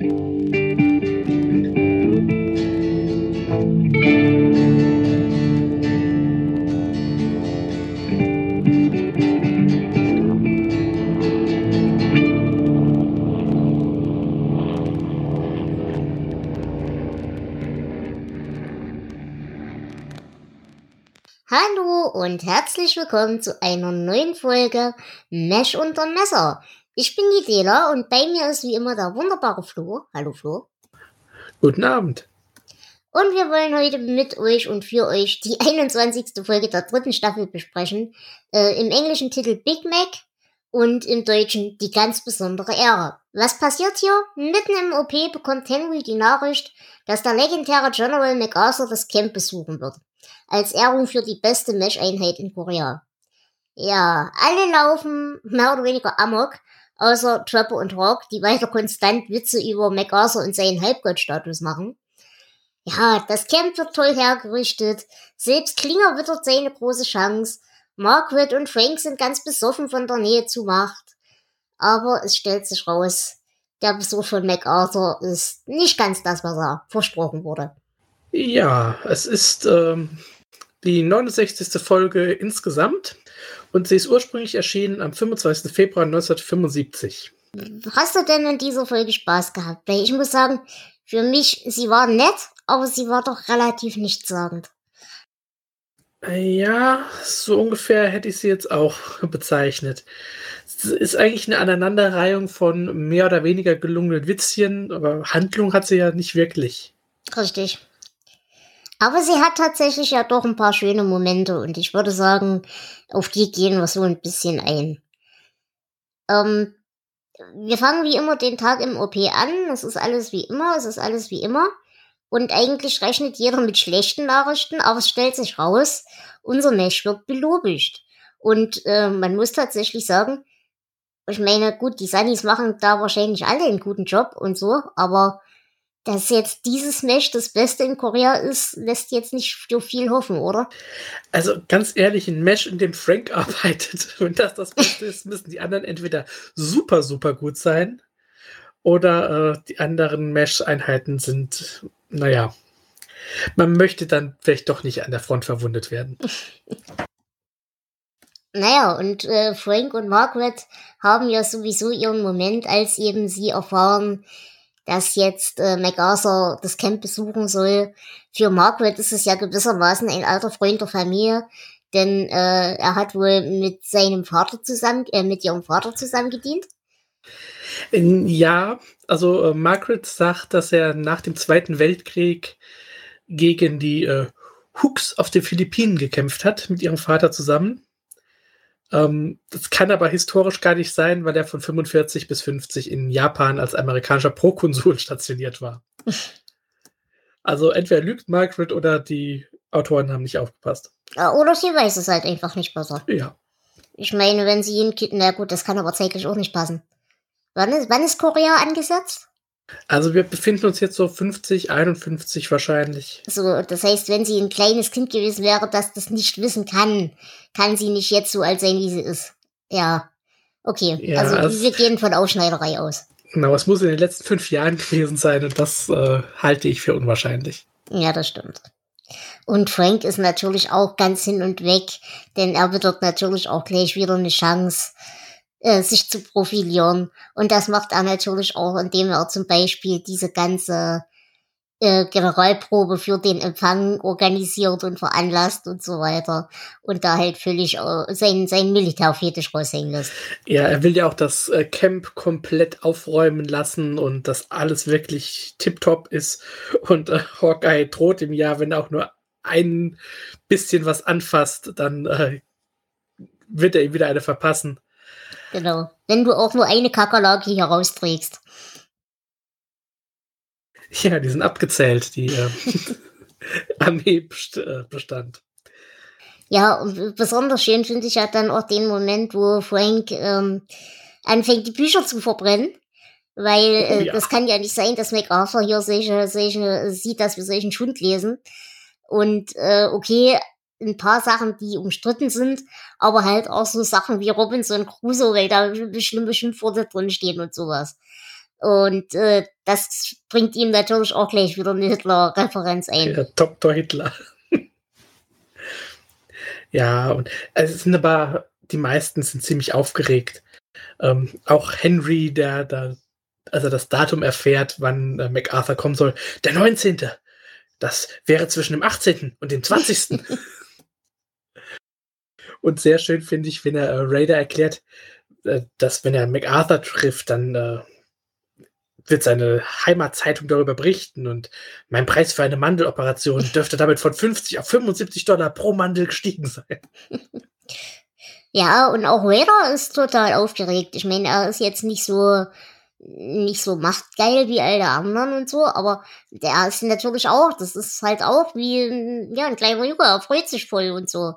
Hallo und herzlich willkommen zu einer neuen Folge Mesh unter Messer. Ich bin die Dela und bei mir ist wie immer der wunderbare Flo. Hallo Flo. Guten Abend. Und wir wollen heute mit euch und für euch die 21. Folge der dritten Staffel besprechen. Äh, Im englischen Titel Big Mac und im Deutschen die ganz besondere Ära. Was passiert hier? Mitten im OP bekommt Henry die Nachricht, dass der legendäre General MacArthur das Camp besuchen wird als Ehrung für die beste Mesh-Einheit in Korea. Ja, alle laufen mehr oder weniger amok, außer Trapper und Hawk, die weiter konstant Witze über MacArthur und seinen Halbgottstatus machen. Ja, das Camp wird toll hergerichtet, selbst Klinger wittert seine große Chance, Margaret und Frank sind ganz besoffen von der Nähe zu Macht. Aber es stellt sich raus, der Besuch von MacArthur ist nicht ganz das, was er versprochen wurde. Ja, es ist ähm, die 69. Folge insgesamt und sie ist ursprünglich erschienen am 25. Februar 1975. Hast du denn in dieser Folge Spaß gehabt? Weil ich muss sagen, für mich, sie war nett, aber sie war doch relativ nichtssagend. Ja, so ungefähr hätte ich sie jetzt auch bezeichnet. Es ist eigentlich eine Aneinanderreihung von mehr oder weniger gelungenen Witzchen, aber Handlung hat sie ja nicht wirklich. Richtig. Aber sie hat tatsächlich ja doch ein paar schöne Momente und ich würde sagen, auf die gehen wir so ein bisschen ein. Ähm, wir fangen wie immer den Tag im OP an. Es ist alles wie immer, es ist alles wie immer. Und eigentlich rechnet jeder mit schlechten Nachrichten, aber es stellt sich raus, unser Mesh wird belobigt. Und äh, man muss tatsächlich sagen, ich meine, gut, die Sunnies machen da wahrscheinlich alle einen guten Job und so, aber dass jetzt dieses Mesh das Beste in Korea ist, lässt jetzt nicht so viel hoffen, oder? Also ganz ehrlich, ein Mesh, in dem Frank arbeitet, wenn das das Beste ist, müssen die anderen entweder super, super gut sein oder äh, die anderen Mesh-Einheiten sind, naja, man möchte dann vielleicht doch nicht an der Front verwundet werden. Naja, und äh, Frank und Margaret haben ja sowieso ihren Moment, als eben sie erfahren, dass jetzt äh, MacArthur das Camp besuchen soll. Für Margaret ist es ja gewissermaßen ein alter Freund der Familie, denn äh, er hat wohl mit seinem Vater zusammen, äh, mit ihrem Vater zusammen gedient. Ja, also äh, Margaret sagt, dass er nach dem Zweiten Weltkrieg gegen die äh, Hooks auf den Philippinen gekämpft hat, mit ihrem Vater zusammen. Ähm, das kann aber historisch gar nicht sein, weil er von 45 bis 50 in Japan als amerikanischer Prokonsul stationiert war. Also entweder lügt Margaret oder die Autoren haben nicht aufgepasst. Oder sie weiß es halt einfach nicht besser. Ja. Ich meine, wenn sie ihn, na gut, das kann aber zeitlich auch nicht passen. Wann ist, wann ist Korea angesetzt? Also wir befinden uns jetzt so 50, 51 wahrscheinlich. So, das heißt, wenn sie ein kleines Kind gewesen wäre, das das nicht wissen kann, kann sie nicht jetzt so alt sein, wie sie ist. Ja. Okay, ja, also, also wir gehen von Ausschneiderei aus. Genau, es muss in den letzten fünf Jahren gewesen sein und das äh, halte ich für unwahrscheinlich. Ja, das stimmt. Und Frank ist natürlich auch ganz hin und weg, denn er wird natürlich auch gleich wieder eine Chance, äh, sich zu profilieren. Und das macht er natürlich auch, indem er zum Beispiel diese ganze äh, Generalprobe für den Empfang organisiert und veranlasst und so weiter. Und da halt völlig äh, sein, sein Militärfetisch raushängen lässt. Ja, er will ja auch das äh, Camp komplett aufräumen lassen und dass alles wirklich tiptop ist. Und äh, Hawkeye droht ihm ja, wenn er auch nur ein bisschen was anfasst, dann äh, wird er ihm wieder eine verpassen. Genau. Wenn du auch nur eine Kakerlake hier rausträgst. Ja, die sind abgezählt, die äh, Armeebestand. Ja, und besonders schön finde ich ja dann auch den Moment, wo Frank ähm, anfängt, die Bücher zu verbrennen. Weil äh, oh, ja. das kann ja nicht sein, dass MacArthur hier solche, solche sieht, dass wir solchen Schund lesen. Und äh, okay, ein paar Sachen, die umstritten sind, aber halt auch so Sachen wie Robinson Crusoe, weil da schlimme Schimpfworte drin stehen und sowas. Und äh, das bringt ihm natürlich auch gleich wieder eine Hitler-Referenz ein. Ja, Dr. Hitler. ja, und es sind aber, die meisten sind ziemlich aufgeregt. Ähm, auch Henry, der da, also das Datum erfährt, wann äh, MacArthur kommen soll. Der 19. Das wäre zwischen dem 18. und dem 20. und sehr schön finde ich, wenn er äh, Raider erklärt, äh, dass wenn er MacArthur trifft, dann äh, wird seine Heimatzeitung darüber berichten und mein Preis für eine Mandeloperation dürfte damit von 50 auf 75 Dollar pro Mandel gestiegen sein. Ja, und auch Raider ist total aufgeregt. Ich meine, er ist jetzt nicht so nicht so machtgeil wie all der anderen und so, aber der ist natürlich auch, das ist halt auch wie ja, ein kleiner Junge, er freut sich voll und so.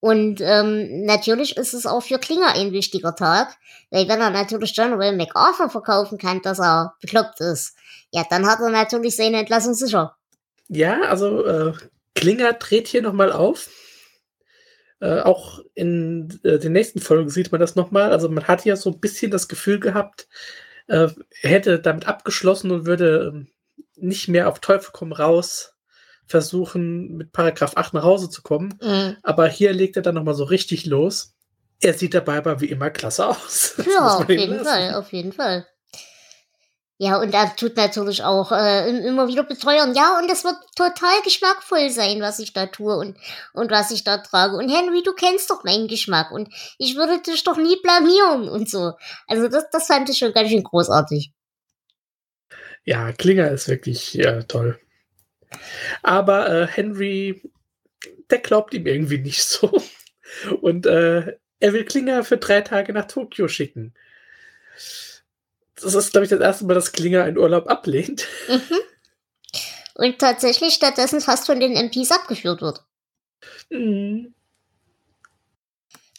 Und ähm, natürlich ist es auch für Klinger ein wichtiger Tag, weil wenn er natürlich General MacArthur verkaufen kann, dass er bekloppt ist, ja, dann hat er natürlich seine Entlassung sicher. Ja, also äh, Klinger dreht hier nochmal auf. Äh, auch in äh, den nächsten Folgen sieht man das nochmal. Also man hat ja so ein bisschen das Gefühl gehabt, äh, er hätte damit abgeschlossen und würde ähm, nicht mehr auf Teufel komm raus versuchen, mit Paragraph 8 nach Hause zu kommen. Mhm. Aber hier legt er dann nochmal so richtig los. Er sieht dabei aber wie immer klasse aus. Ja, auf jeden Fall, auf jeden Fall. Ja, und er tut natürlich auch äh, immer wieder beteuern, ja, und das wird total geschmackvoll sein, was ich da tue und, und was ich da trage. Und Henry, du kennst doch meinen Geschmack und ich würde dich doch nie blamieren und so. Also das, das fand ich schon ganz schön großartig. Ja, Klinger ist wirklich ja, toll. Aber äh, Henry, der glaubt ihm irgendwie nicht so. Und äh, er will Klinger für drei Tage nach Tokio schicken. Das ist, glaube ich, das erste Mal, dass Klinger einen Urlaub ablehnt. Mhm. Und tatsächlich stattdessen fast von den MPs abgeführt wird. Mhm.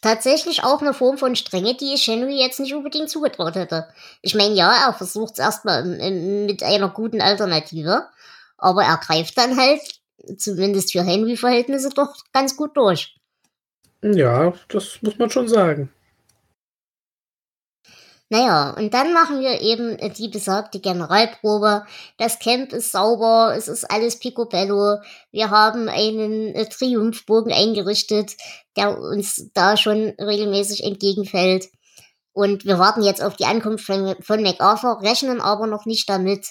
Tatsächlich auch eine Form von Strenge, die ich Henry jetzt nicht unbedingt zugetraut hätte. Ich meine, ja, er versucht es erstmal mit einer guten Alternative, aber er greift dann halt, zumindest für Henry-Verhältnisse, doch ganz gut durch. Ja, das muss man schon sagen. Naja, und dann machen wir eben die besagte Generalprobe. Das Camp ist sauber, es ist alles picobello. Wir haben einen äh, Triumphbogen eingerichtet, der uns da schon regelmäßig entgegenfällt. Und wir warten jetzt auf die Ankunft von, von MacArthur, rechnen aber noch nicht damit.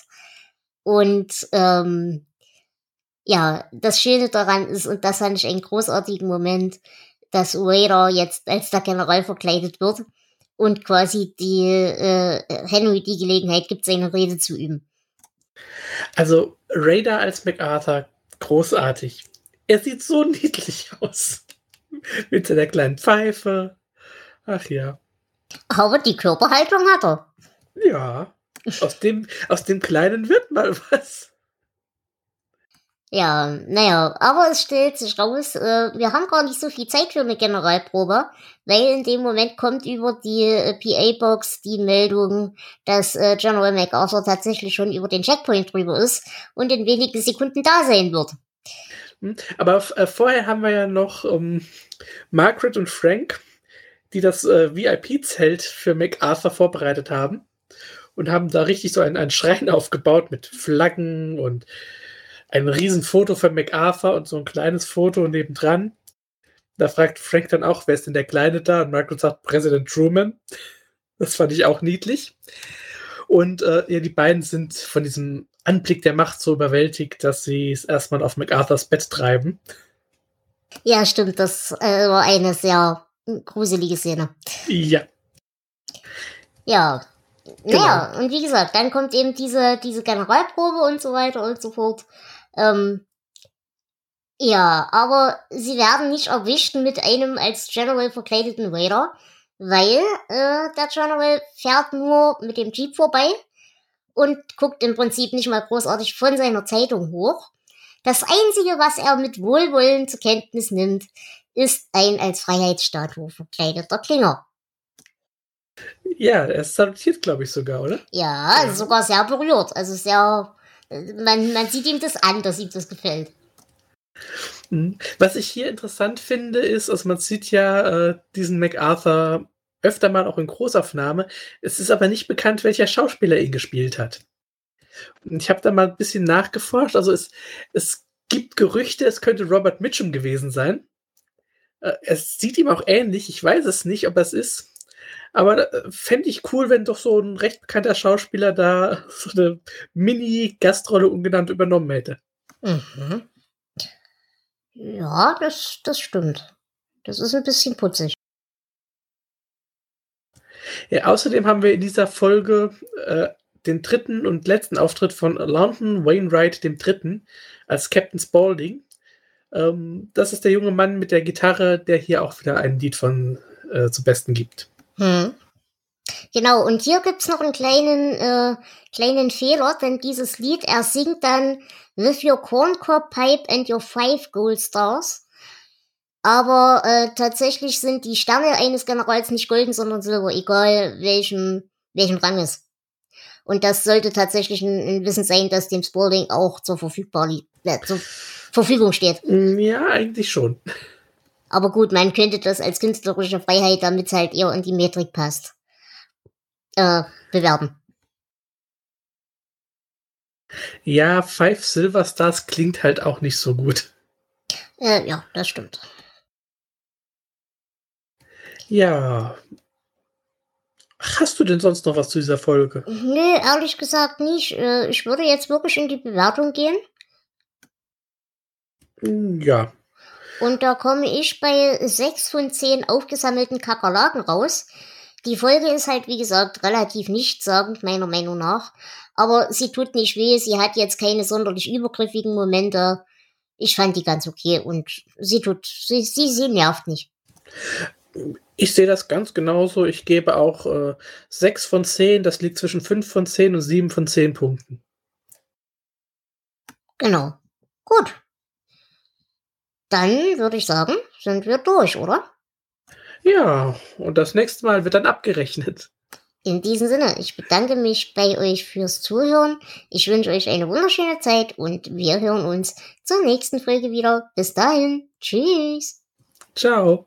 Und ähm, ja, das Schöne daran ist, und das fand ich einen großartigen Moment, dass Raider jetzt als der General verkleidet wird und quasi die äh, Henry die Gelegenheit gibt, seine Rede zu üben. Also Raider als MacArthur, großartig. Er sieht so niedlich aus. Mit seiner kleinen Pfeife. Ach ja. Aber die Körperhaltung hat er. Ja. Aus dem, aus dem Kleinen wird mal was. Ja, naja, aber es stellt sich raus, äh, wir haben gar nicht so viel Zeit für eine Generalprobe, weil in dem Moment kommt über die äh, PA-Box die Meldung, dass äh, General MacArthur tatsächlich schon über den Checkpoint drüber ist und in wenigen Sekunden da sein wird. Hm, aber äh, vorher haben wir ja noch ähm, Margaret und Frank, die das äh, VIP-Zelt für MacArthur vorbereitet haben und haben da richtig so ein, ein Schrein aufgebaut mit Flaggen und ein Riesenfoto von MacArthur und so ein kleines Foto nebendran. Da fragt Frank dann auch, wer ist denn der Kleine da? Und Margaret sagt Präsident Truman. Das fand ich auch niedlich. Und äh, ja, die beiden sind von diesem Anblick der Macht so überwältigt, dass sie es erstmal auf MacArthurs Bett treiben. Ja, stimmt. Das äh, war eine sehr gruselige Szene. Ja. Ja, Genau. Naja, und wie gesagt, dann kommt eben diese, diese Generalprobe und so weiter und so fort. Ähm, ja, aber sie werden nicht erwischt mit einem als General verkleideten Raider, weil äh, der General fährt nur mit dem Jeep vorbei und guckt im Prinzip nicht mal großartig von seiner Zeitung hoch. Das Einzige, was er mit Wohlwollen zur Kenntnis nimmt, ist ein als Freiheitsstatue verkleideter Klinger. Ja, er salutiert, glaube ich, sogar, oder? Ja, ja, sogar sehr berührt. Also sehr, man, man sieht ihm das an, dass ihm das gefällt. Hm. Was ich hier interessant finde, ist, also man sieht ja äh, diesen MacArthur öfter mal auch in Großaufnahme. Es ist aber nicht bekannt, welcher Schauspieler ihn gespielt hat. Und ich habe da mal ein bisschen nachgeforscht. Also es, es gibt Gerüchte, es könnte Robert Mitchum gewesen sein. Äh, es sieht ihm auch ähnlich. Ich weiß es nicht, ob es ist. Aber äh, fände ich cool, wenn doch so ein recht bekannter Schauspieler da so eine Mini-Gastrolle ungenannt übernommen hätte. Mhm. Ja, das, das stimmt. Das ist ein bisschen putzig. Ja, außerdem haben wir in dieser Folge äh, den dritten und letzten Auftritt von London Wainwright dem Dritten als Captain Spaulding. Ähm, das ist der junge Mann mit der Gitarre, der hier auch wieder ein Lied von äh, zu Besten gibt. Hm. Genau, und hier gibt's noch einen kleinen, äh, kleinen Fehler, denn dieses Lied, er singt dann With your corncob pipe and your five gold stars. Aber äh, tatsächlich sind die Sterne eines Generals nicht golden, sondern silber, egal welchem, welchem Rang ist. Und das sollte tatsächlich ein, ein Wissen sein, das dem Spalding auch zur, äh, zur Verfügung steht. Ja, eigentlich schon. Aber gut, man könnte das als künstlerische Freiheit, damit es halt eher in die Metrik passt, äh, bewerben. Ja, Five Silver Stars klingt halt auch nicht so gut. Äh, ja, das stimmt. Ja. Hast du denn sonst noch was zu dieser Folge? Nee, ehrlich gesagt nicht. Äh, ich würde jetzt wirklich in die Bewertung gehen. Ja. Und da komme ich bei sechs von zehn aufgesammelten Kakerlaken raus. Die Folge ist halt, wie gesagt, relativ nichtssagend, meiner Meinung nach. Aber sie tut nicht weh, sie hat jetzt keine sonderlich übergriffigen Momente. Ich fand die ganz okay und sie tut, sie, sie, sie nervt nicht. Ich sehe das ganz genauso. Ich gebe auch äh, 6 von 10. Das liegt zwischen 5 von 10 und 7 von 10 Punkten. Genau. Gut. Dann würde ich sagen, sind wir durch, oder? Ja, und das nächste Mal wird dann abgerechnet. In diesem Sinne, ich bedanke mich bei euch fürs Zuhören. Ich wünsche euch eine wunderschöne Zeit und wir hören uns zur nächsten Folge wieder. Bis dahin. Tschüss. Ciao.